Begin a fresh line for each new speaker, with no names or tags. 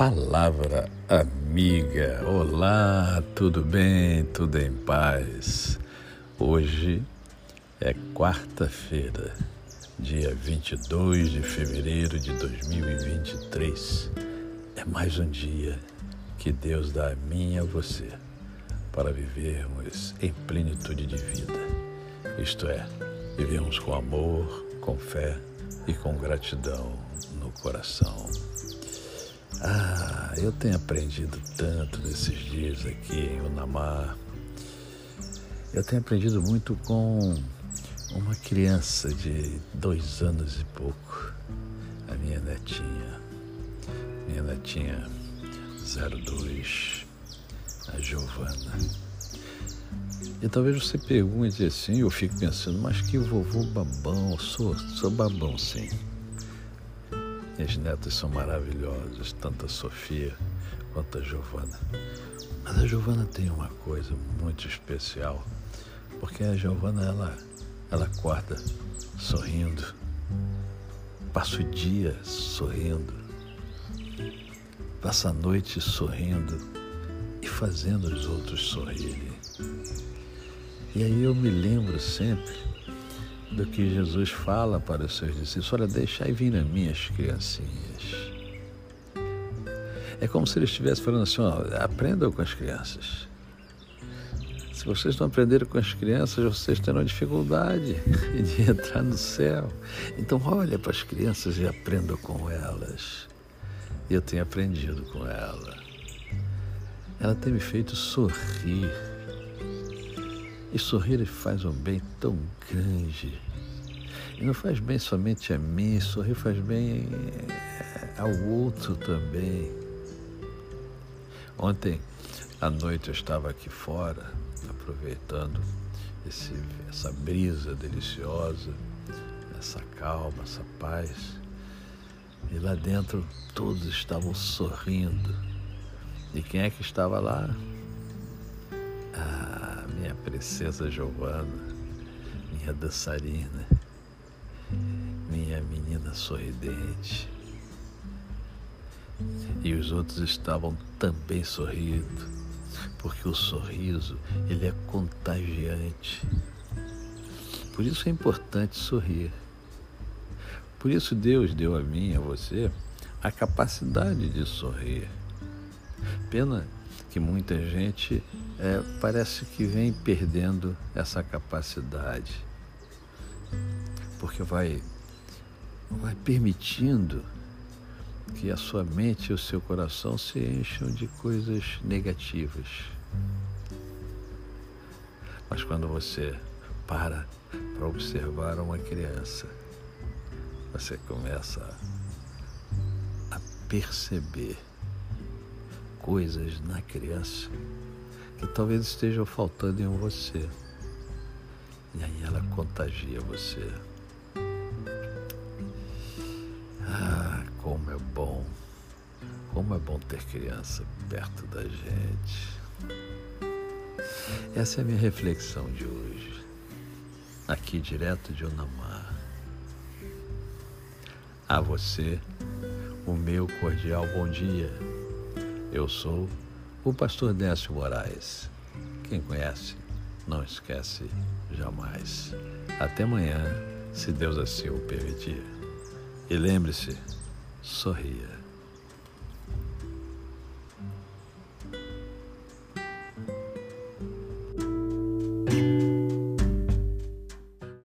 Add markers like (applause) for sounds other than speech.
Palavra amiga. Olá, tudo bem? Tudo em paz? Hoje é quarta-feira, dia 22 de fevereiro de 2023. É mais um dia que Deus dá a mim e a você para vivermos em plenitude de vida. Isto é, vivemos com amor, com fé e com gratidão no coração. Ah, eu tenho aprendido tanto nesses dias aqui em Unamar. Eu tenho aprendido muito com uma criança de dois anos e pouco, a minha netinha. Minha netinha 02, a Giovana. E talvez você pergunte assim, eu fico pensando, mas que vovô babão, sou, sou babão sim. Minhas netas são maravilhosas, tanto a Sofia quanto a Giovana. Mas a Giovana tem uma coisa muito especial, porque a Giovana ela, ela acorda sorrindo, passa o dia sorrindo, passa a noite sorrindo e fazendo os outros sorrirem. E aí eu me lembro sempre do que Jesus fala para os seus discípulos: Olha, deixai vir as minhas criancinhas. É como se ele estivesse falando assim: ó, aprendam com as crianças. Se vocês não aprenderam com as crianças, vocês terão dificuldade (laughs) de entrar no céu. Então, olha para as crianças e aprenda com elas. Eu tenho aprendido com ela. Ela tem me feito sorrir e sorrir faz um bem tão grande. E não faz bem somente a mim, sorrir faz bem eh, ao outro também. Ontem à noite eu estava aqui fora, aproveitando esse, essa brisa deliciosa, essa calma, essa paz. E lá dentro todos estavam sorrindo. E quem é que estava lá? Minha princesa Giovana, minha dançarina, minha menina sorridente. E os outros estavam também sorrindo, porque o sorriso, ele é contagiante. Por isso é importante sorrir. Por isso Deus deu a mim a você a capacidade de sorrir. Pena que muita gente é, parece que vem perdendo essa capacidade, porque vai, vai permitindo que a sua mente e o seu coração se encham de coisas negativas. Mas quando você para para observar uma criança, você começa a perceber coisas na criança que talvez estejam faltando em você. E aí ela contagia você. Ah, como é bom, como é bom ter criança perto da gente. Essa é a minha reflexão de hoje, aqui direto de Onamar. A você, o meu cordial bom dia. Eu sou o pastor Décio Moraes. Quem conhece, não esquece jamais. Até amanhã, se Deus assim o permitir. E lembre-se, sorria.